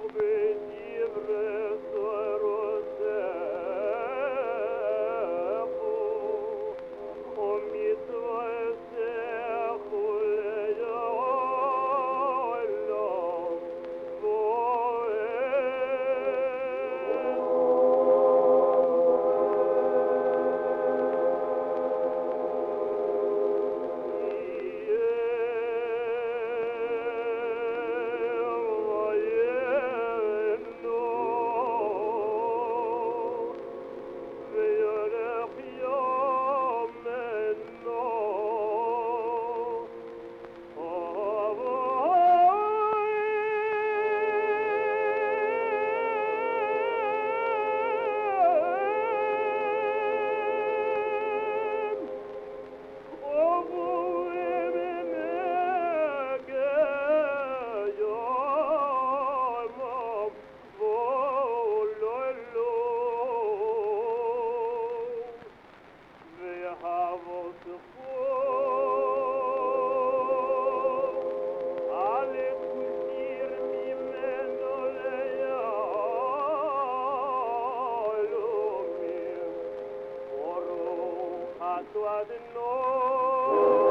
Salve! I didn't know.